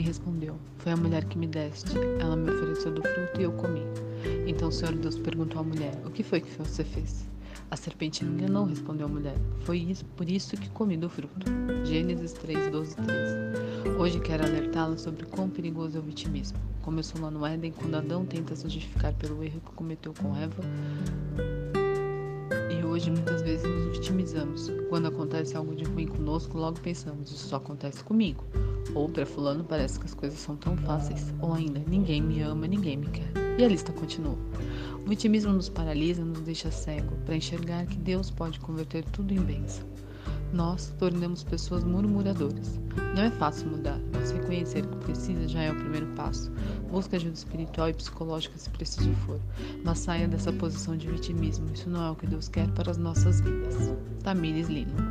respondeu: Foi a mulher que me deste. Ela me ofereceu do fruto e eu comi. Então o Senhor Deus perguntou à mulher: O que foi que você fez? A serpente me enganou, respondeu a mulher. Foi isso, por isso que comi do fruto. Gênesis 3, 12, 13. Hoje quero alertá-la sobre quão perigoso é o vitimismo. Começou lá no Éden, quando Adão tenta se justificar pelo erro que cometeu com Eva. E hoje muitas vitimizamos. Quando acontece algo de ruim conosco, logo pensamos, isso só acontece comigo. Ou para fulano parece que as coisas são tão fáceis. Ou ainda, ninguém me ama, ninguém me quer. E a lista continua. O vitimismo nos paralisa, nos deixa cego para enxergar que Deus pode converter tudo em bênção. Nós tornamos pessoas murmuradoras. Não é fácil mudar, mas reconhecer que precisa já é o primeiro passo. Busca ajuda espiritual e psicológica se preciso for, mas saia dessa posição de vitimismo. Isso não é o que Deus quer para as nossas vidas. Tamires Lino